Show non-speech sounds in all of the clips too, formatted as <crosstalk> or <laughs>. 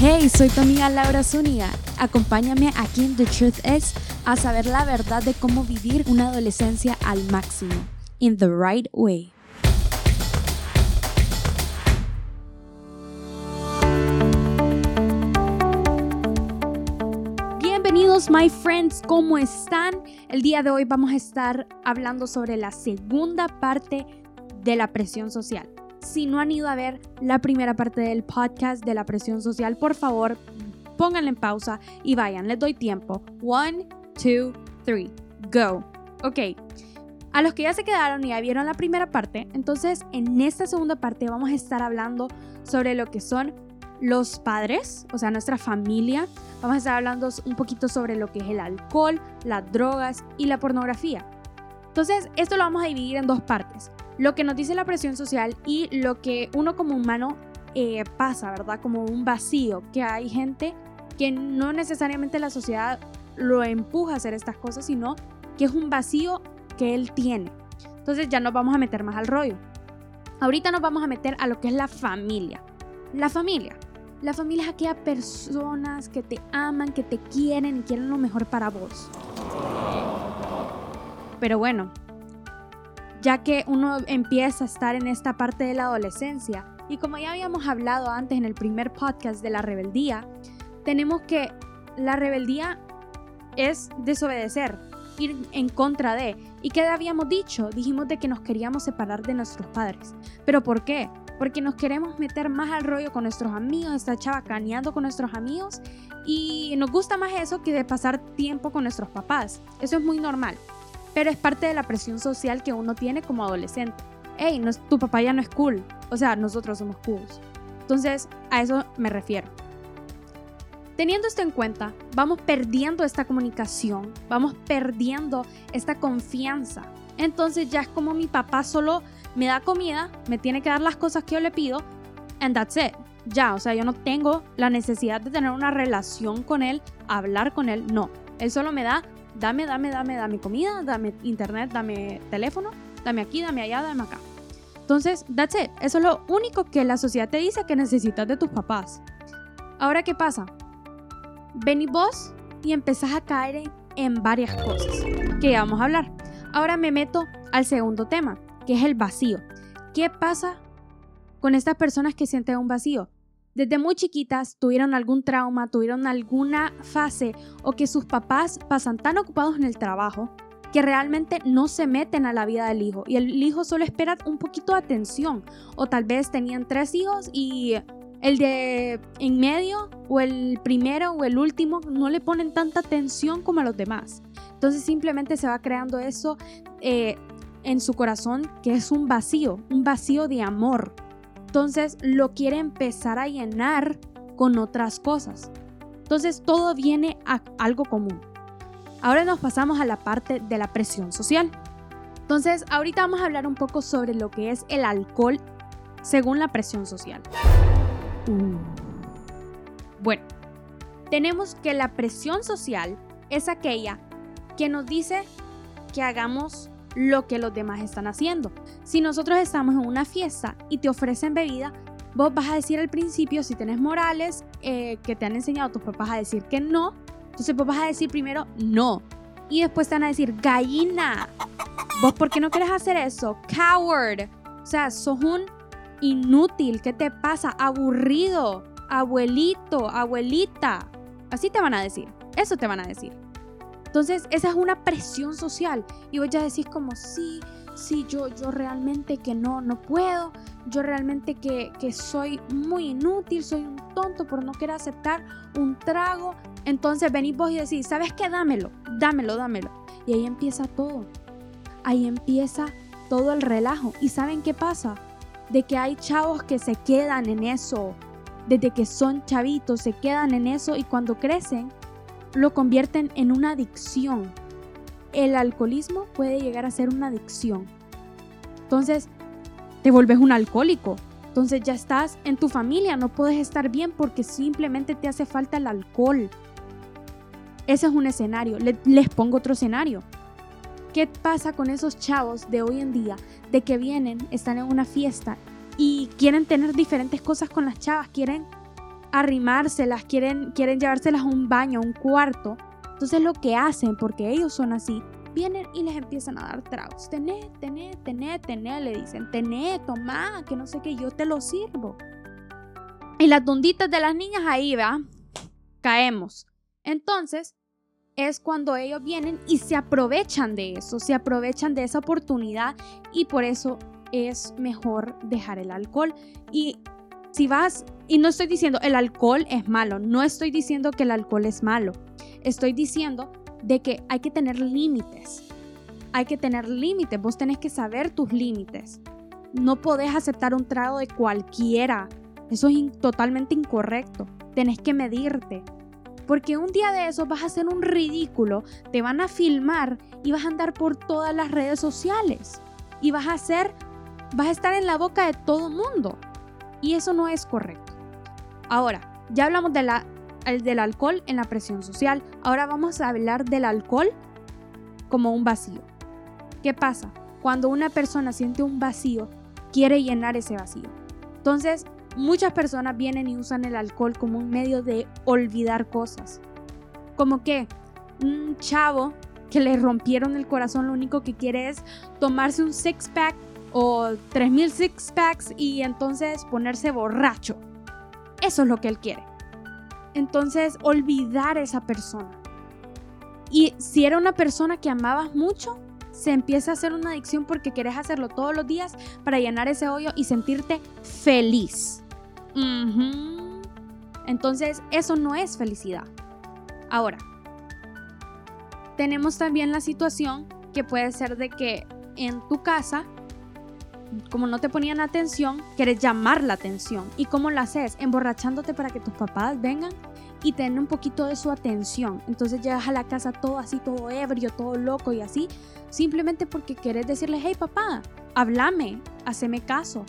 Hey, soy tu amiga Laura Zúñiga. Acompáñame aquí en The Truth Is a saber la verdad de cómo vivir una adolescencia al máximo, in the right way. Bienvenidos, my friends, ¿cómo están? El día de hoy vamos a estar hablando sobre la segunda parte de la presión social. Si no han ido a ver la primera parte del podcast de la presión social, por favor, pónganle en pausa y vayan, les doy tiempo. One, two, three, go. Ok. A los que ya se quedaron y ya vieron la primera parte, entonces en esta segunda parte vamos a estar hablando sobre lo que son los padres, o sea, nuestra familia. Vamos a estar hablando un poquito sobre lo que es el alcohol, las drogas y la pornografía. Entonces, esto lo vamos a dividir en dos partes lo que nos dice la presión social y lo que uno como humano eh, pasa, ¿verdad? Como un vacío, que hay gente que no necesariamente la sociedad lo empuja a hacer estas cosas, sino que es un vacío que él tiene. Entonces ya nos vamos a meter más al rollo. Ahorita nos vamos a meter a lo que es la familia. La familia. La familia es aquellas personas que te aman, que te quieren y quieren lo mejor para vos. Pero bueno, ya que uno empieza a estar en esta parte de la adolescencia. Y como ya habíamos hablado antes en el primer podcast de la rebeldía, tenemos que la rebeldía es desobedecer, ir en contra de. ¿Y qué habíamos dicho? Dijimos de que nos queríamos separar de nuestros padres. ¿Pero por qué? Porque nos queremos meter más al rollo con nuestros amigos, estar chavacaneando con nuestros amigos y nos gusta más eso que de pasar tiempo con nuestros papás. Eso es muy normal pero es parte de la presión social que uno tiene como adolescente. Hey, no, tu papá ya no es cool, o sea, nosotros somos cool. Entonces, a eso me refiero. Teniendo esto en cuenta, vamos perdiendo esta comunicación, vamos perdiendo esta confianza. Entonces ya es como mi papá solo me da comida, me tiene que dar las cosas que yo le pido, and that's it. Ya, o sea, yo no tengo la necesidad de tener una relación con él, hablar con él, no. Él solo me da dame, dame, dame, dame comida, dame internet, dame teléfono, dame aquí, dame allá, dame acá. Entonces, that's it. Eso es lo único que la sociedad te dice que necesitas de tus papás. Ahora, ¿qué pasa? Ven vos y empezás a caer en, varias cosas que ya vamos a hablar. Ahora me meto al segundo tema, que es el vacío. ¿Qué pasa con estas personas que sienten un vacío? Desde muy chiquitas tuvieron algún trauma, tuvieron alguna fase o que sus papás pasan tan ocupados en el trabajo que realmente no se meten a la vida del hijo y el hijo solo espera un poquito de atención o tal vez tenían tres hijos y el de en medio o el primero o el último no le ponen tanta atención como a los demás. Entonces simplemente se va creando eso eh, en su corazón que es un vacío, un vacío de amor entonces lo quiere empezar a llenar con otras cosas. Entonces todo viene a algo común. Ahora nos pasamos a la parte de la presión social. Entonces ahorita vamos a hablar un poco sobre lo que es el alcohol según la presión social. Bueno, tenemos que la presión social es aquella que nos dice que hagamos lo que los demás están haciendo. Si nosotros estamos en una fiesta y te ofrecen bebida, vos vas a decir al principio, si tenés morales eh, que te han enseñado tus papás a decir que no, entonces vos vas a decir primero no. Y después te van a decir, gallina, vos por qué no quieres hacer eso? Coward. O sea, sos un inútil. ¿Qué te pasa? Aburrido. Abuelito, abuelita. Así te van a decir. Eso te van a decir. Entonces, esa es una presión social. Y vos ya decís como, sí, sí, yo, yo realmente que no, no puedo. Yo realmente que, que soy muy inútil, soy un tonto por no querer aceptar un trago. Entonces venís vos y decís, ¿sabes qué? Dámelo, dámelo, dámelo. Y ahí empieza todo. Ahí empieza todo el relajo. ¿Y saben qué pasa? De que hay chavos que se quedan en eso. Desde que son chavitos, se quedan en eso y cuando crecen lo convierten en una adicción. El alcoholismo puede llegar a ser una adicción. Entonces, te vuelves un alcohólico. Entonces ya estás en tu familia, no puedes estar bien porque simplemente te hace falta el alcohol. Ese es un escenario. les pongo otro escenario. ¿Qué pasa con esos chavos de hoy en día de que vienen, están en una fiesta y quieren tener diferentes cosas con las chavas, quieren arrimárselas, quieren, quieren llevárselas a un baño, a un cuarto. Entonces lo que hacen, porque ellos son así, vienen y les empiezan a dar tragos. Tené, tené, tené, tené, le dicen, tené, toma, que no sé qué, yo te lo sirvo. Y las donditas de las niñas ahí, va, caemos. Entonces, es cuando ellos vienen y se aprovechan de eso, se aprovechan de esa oportunidad y por eso es mejor dejar el alcohol. Y si vas, y no estoy diciendo el alcohol es malo, no estoy diciendo que el alcohol es malo, estoy diciendo de que hay que tener límites. Hay que tener límites, vos tenés que saber tus límites. No podés aceptar un trago de cualquiera. Eso es totalmente incorrecto. Tenés que medirte. Porque un día de eso vas a hacer un ridículo, te van a filmar y vas a andar por todas las redes sociales. Y vas a hacer, vas a estar en la boca de todo mundo. Y eso no es correcto. Ahora, ya hablamos de del alcohol en la presión social. Ahora vamos a hablar del alcohol como un vacío. ¿Qué pasa? Cuando una persona siente un vacío, quiere llenar ese vacío. Entonces, muchas personas vienen y usan el alcohol como un medio de olvidar cosas. Como que un chavo que le rompieron el corazón lo único que quiere es tomarse un six pack o 3000 six packs y entonces ponerse borracho. Eso es lo que él quiere entonces olvidar a esa persona. Y si era una persona que amabas mucho, se empieza a hacer una adicción porque querés hacerlo todos los días para llenar ese hoyo y sentirte feliz. Entonces, eso no es felicidad. Ahora, tenemos también la situación que puede ser de que en tu casa, como no te ponían atención, quieres llamar la atención. ¿Y cómo lo haces? Emborrachándote para que tus papás vengan y tener un poquito de su atención. Entonces llegas a la casa todo así, todo ebrio, todo loco y así, simplemente porque quieres decirle, hey papá, háblame, haceme caso.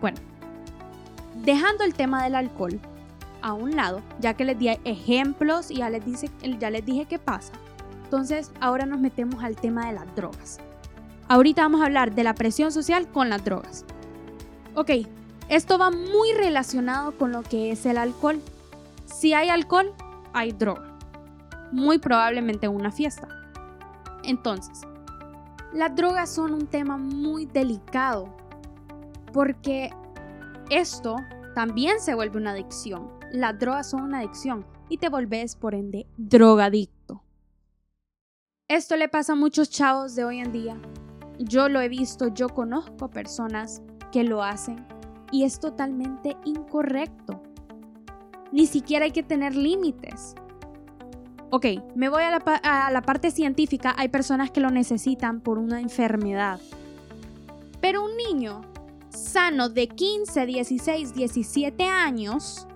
Bueno, dejando el tema del alcohol a un lado, ya que les di ejemplos y ya les, ya les dije qué pasa, entonces ahora nos metemos al tema de las drogas. Ahorita vamos a hablar de la presión social con las drogas. Ok, esto va muy relacionado con lo que es el alcohol si hay alcohol, hay droga. Muy probablemente una fiesta. Entonces, las drogas son un tema muy delicado porque esto también se vuelve una adicción. Las drogas son una adicción y te volvés por ende drogadicto. Esto le pasa a muchos chavos de hoy en día. Yo lo he visto, yo conozco personas que lo hacen y es totalmente incorrecto. Ni siquiera hay que tener límites. Ok, me voy a la, parte científica. Hay personas que lo necesitan por una enfermedad. Pero un niño sano de 15, 16, 17 años,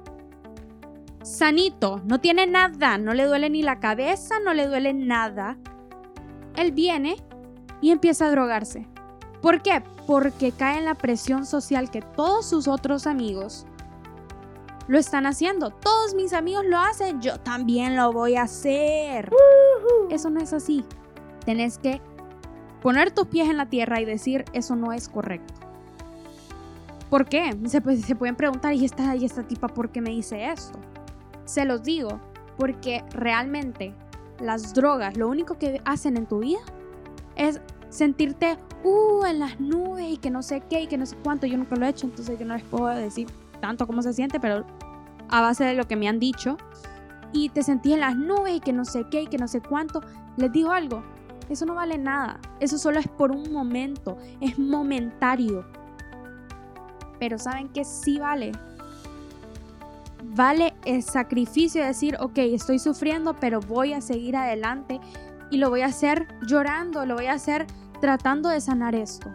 sanito, no tiene nada, no le duele ni la cabeza, no le duele nada. Él viene y empieza a drogarse. ¿Por qué? Porque cae en la presión social que todos sus otros amigos lo están haciendo. Todos mis amigos lo hacen, yo también lo voy a hacer. Eso no es así. Tenés que poner tus pies en la tierra y decir, eso no es correcto. ¿Por qué? Se, se pueden preguntar, ¿y esta, ¿y esta tipa por qué me dice esto? Se los digo, porque realmente las drogas lo único que hacen en tu vida es sentirte uh, en las nubes y que no sé qué y que no sé cuánto. Yo nunca lo he hecho, entonces yo no les puedo decir tanto cómo se siente, pero a base de lo que me han dicho. Y te sentí en las nubes y que no sé qué y que no sé cuánto. Les digo algo, eso no vale nada. Eso solo es por un momento, es momentario. Pero ¿saben que sí vale? Vale el sacrificio de decir, ok, estoy sufriendo, pero voy a seguir adelante y lo voy a hacer llorando, lo voy a hacer tratando de sanar esto.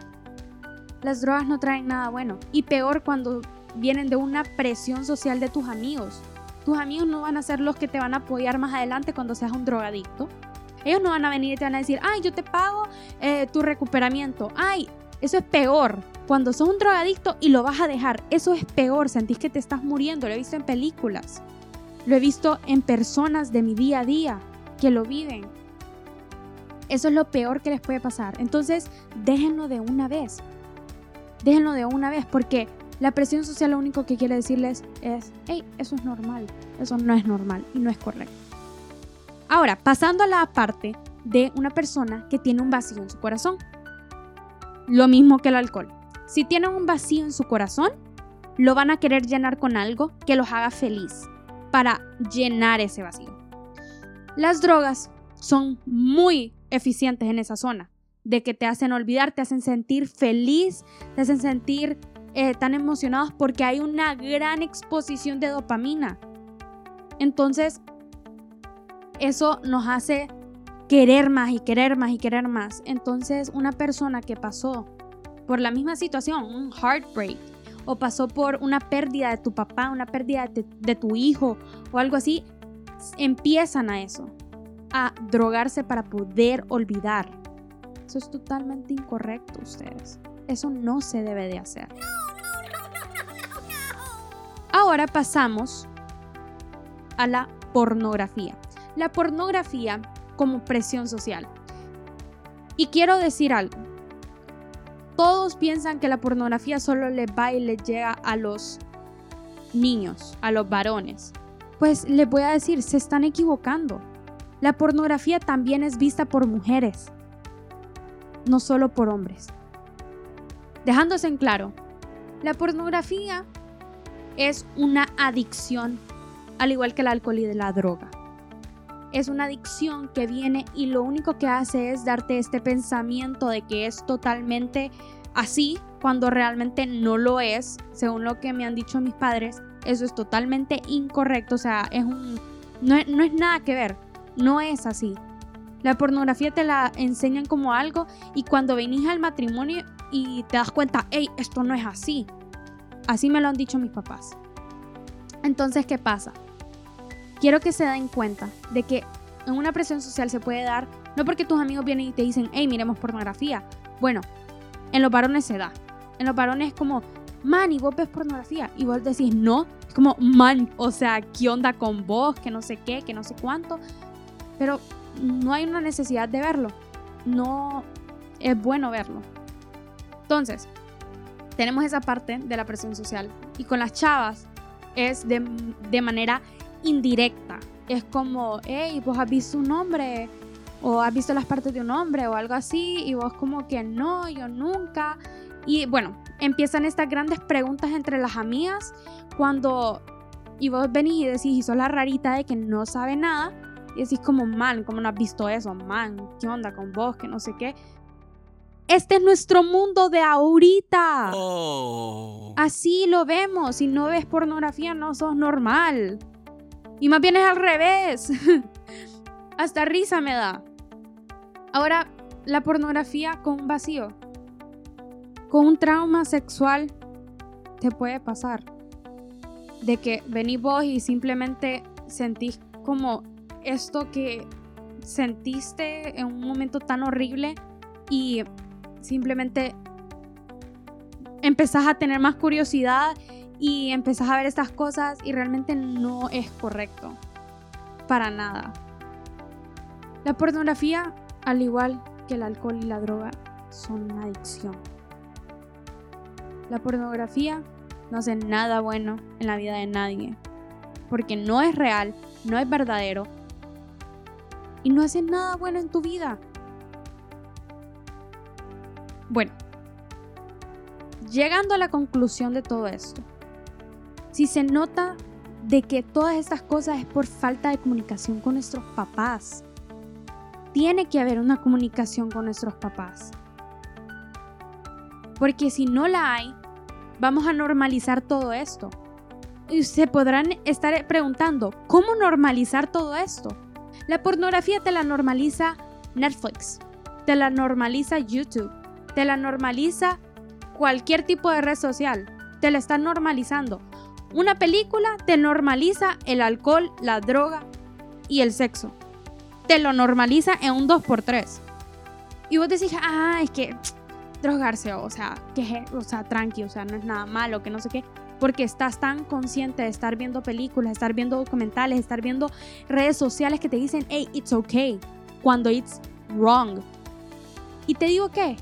Las drogas no traen nada bueno. Y peor cuando vienen de una presión social de tus amigos. Tus amigos no van a ser los que te van a apoyar más adelante cuando seas un drogadicto. Ellos no van a venir y te van a decir, ay, yo te pago eh, tu recuperamiento. Ay, eso es peor. Cuando sos un drogadicto y lo vas a dejar, eso es peor. Sentís que te estás muriendo. Lo he visto en películas. Lo he visto en personas de mi día a día que lo viven. Eso es lo peor que les puede pasar. Entonces, déjenlo de una vez. déjenlo de una vez porque la presión social lo único que quiere decirles es, hey, eso es normal, eso no es normal y no es correcto. Ahora, pasando a la parte de una persona que tiene un vacío en su corazón. Lo mismo que el alcohol. Si tienen un vacío en su corazón, lo van a querer llenar con algo que los haga feliz para llenar ese vacío. Las drogas son muy eficientes en esa zona, de que te hacen olvidar, te hacen sentir feliz, te hacen sentir eh, tan emocionados porque hay una gran exposición de dopamina. Entonces, eso nos hace querer más y querer más y querer más. Entonces, una persona que pasó por la misma situación, un heartbreak, o pasó por una pérdida de tu papá, una pérdida de, tu hijo o algo así, empiezan a eso, a drogarse para poder olvidar. Eso es totalmente incorrecto, ustedes. Eso no se debe de hacer. Ahora pasamos a la pornografía. La pornografía como presión social. Y quiero decir algo. Todos piensan que la pornografía solo le va y le llega a los niños, a los varones. Pues les voy a decir, se están equivocando. La pornografía también es vista por mujeres, no solo por hombres. Dejándose en claro, la pornografía es una adicción, al igual que el alcohol y la droga. Es una adicción que viene y lo único que hace es darte este pensamiento de que es totalmente así cuando realmente no lo es, según lo que me han dicho mis padres, eso es totalmente incorrecto, o sea, es un no no es nada que ver, no es así. La pornografía te la enseñan como algo y cuando venís al matrimonio y te das cuenta, hey, esto no es así. Así me lo han dicho mis papás. Entonces, ¿qué pasa? quiero que se den cuenta de que en una presión social se puede dar, no porque tus amigos vienen y te dicen, hey, miremos pornografía. Bueno, en los varones se da. En los varones es como, man, y ves pornografía. Y vos decís, no. Es como, man, o sea, ¿qué onda con vos? Que no sé qué, que no sé cuánto. Pero no hay una necesidad de verlo. No es bueno verlo. Entonces, tenemos esa parte de la presión social. Y con las chavas es de, de manera indirecta. Es como, hey, vos has visto un hombre o has visto las partes de un hombre o algo así y vos como que no, yo nunca. Y bueno, empiezan estas grandes preguntas entre las amigas cuando y vos venís y decís y sos la rarita de que no sabe nada y decís como, man, ¿cómo no has visto eso? Man, ¿qué onda con vos? Que no sé qué. Este es nuestro mundo de ahorita. Oh. Así lo vemos. Si no ves pornografía, no sos normal. Y más bien es al revés. <laughs> Hasta risa me da. Ahora, la pornografía con un vacío, con un trauma sexual, te puede pasar. De que venís vos y simplemente sentís como esto que sentiste en un momento tan horrible y simplemente empezás a tener más curiosidad y empezás a ver estas cosas y realmente no es correcto. Para nada. La pornografía, al igual que el alcohol y la droga, son una adicción. La pornografía no hace nada bueno en la vida de nadie, porque no es real, no es verdadero y no hace nada bueno en tu vida. Bueno, llegando a la conclusión de todo esto, si se nota de que todas estas cosas es por falta de comunicación con nuestros papás, tiene que haber una comunicación con nuestros papás. Porque si no la hay, vamos a normalizar todo esto. Y se podrán estar preguntando, ¿cómo normalizar todo esto? La pornografía te la normaliza Netflix, te la normaliza YouTube, te la normaliza cualquier tipo de red social, te la están normalizando. Una película te normaliza el alcohol, la droga y el sexo. Te lo normaliza en un 2x3. Y vos decís, ah, es que <tsk> drogarse, o sea, que, o sea, tranqui, o sea, no es nada malo, que no sé qué. Porque estás tan consciente de estar viendo películas, estar viendo documentales, estar viendo redes sociales que te dicen, hey, it's okay, cuando it's wrong. Y te digo que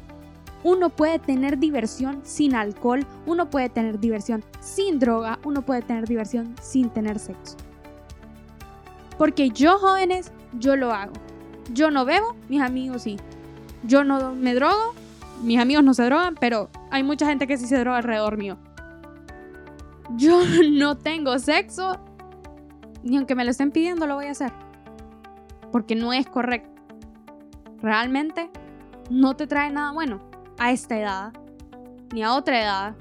Uno puede tener diversión sin alcohol, uno puede tener diversión sin droga, uno puede tener diversión sin tener sexo. Porque yo, jóvenes, yo lo hago. Yo no bebo, mis amigos sí. Yo no me drogo, mis amigos no se drogan, pero hay mucha gente que sí se droga alrededor mío. Yo <laughs> no tengo sexo, ni aunque me lo estén pidiendo lo voy a hacer. Porque no es correcto. Realmente no te trae nada bueno a esta edad, ni a otra edad.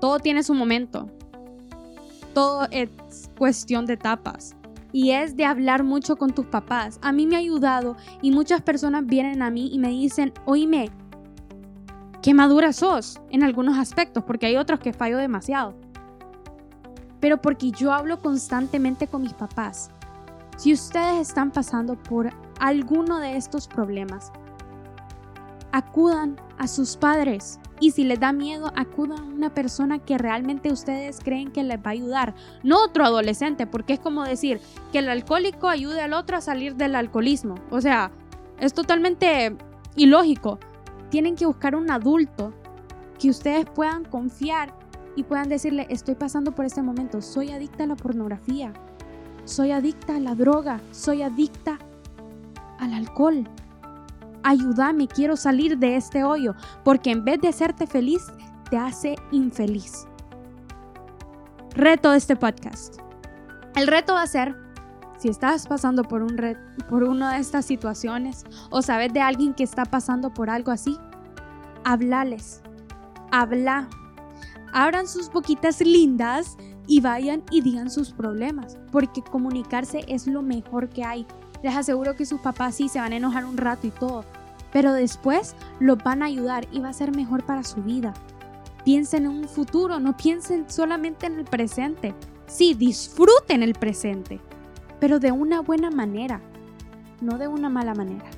Todo tiene su momento. Todo es cuestión de etapas. Y es de hablar mucho con tus papás. A mí me ha ayudado y muchas personas vienen a mí y me dicen, oíme, qué madura sos en algunos aspectos, porque hay otros que fallo demasiado. Pero porque yo hablo constantemente con mis papás. Si ustedes están pasando por alguno de estos problemas, acudan a sus padres. Y si les da miedo, acudan a una persona que realmente ustedes creen que les va a ayudar. No otro adolescente, porque es como decir que el alcohólico ayude al otro a salir del alcoholismo. O sea, es totalmente ilógico. Tienen que buscar un adulto que ustedes puedan confiar y puedan decirle, estoy pasando por este momento, soy adicta a la pornografía, soy adicta a la droga, soy adicta al alcohol ayúdame, quiero salir de este hoyo, porque en vez de hacerte feliz, te hace infeliz. Reto de este podcast. El reto va a ser, si estás pasando por, un por una de estas situaciones o sabes de alguien que está pasando por algo así, hablales, habla, abran sus boquitas lindas y vayan y digan sus problemas, porque comunicarse es lo mejor que hay. Les aseguro que sus papás sí se van a enojar un rato y todo, pero después los van a ayudar y va a ser mejor para su vida. Piensen en un futuro, no piensen solamente en el presente. Sí, disfruten el presente, pero de una buena manera, no de una mala manera.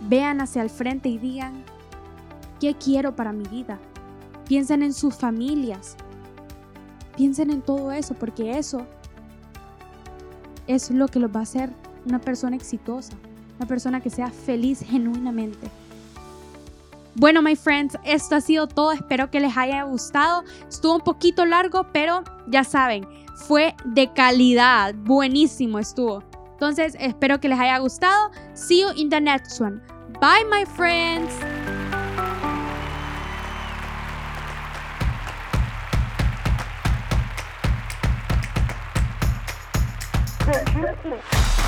Vean hacia el frente y digan, ¿qué quiero para mi vida? Piensen en sus familias. Piensen en todo eso, porque eso es lo que los va a hacer una persona exitosa, una persona que sea feliz genuinamente. Bueno, my friends, esto ha sido todo. Espero que les haya gustado. Estuvo un poquito largo, pero ya saben, fue de calidad. Buenísimo estuvo. Entonces, espero que les haya gustado. See you in the next one. Bye, my friends. <laughs>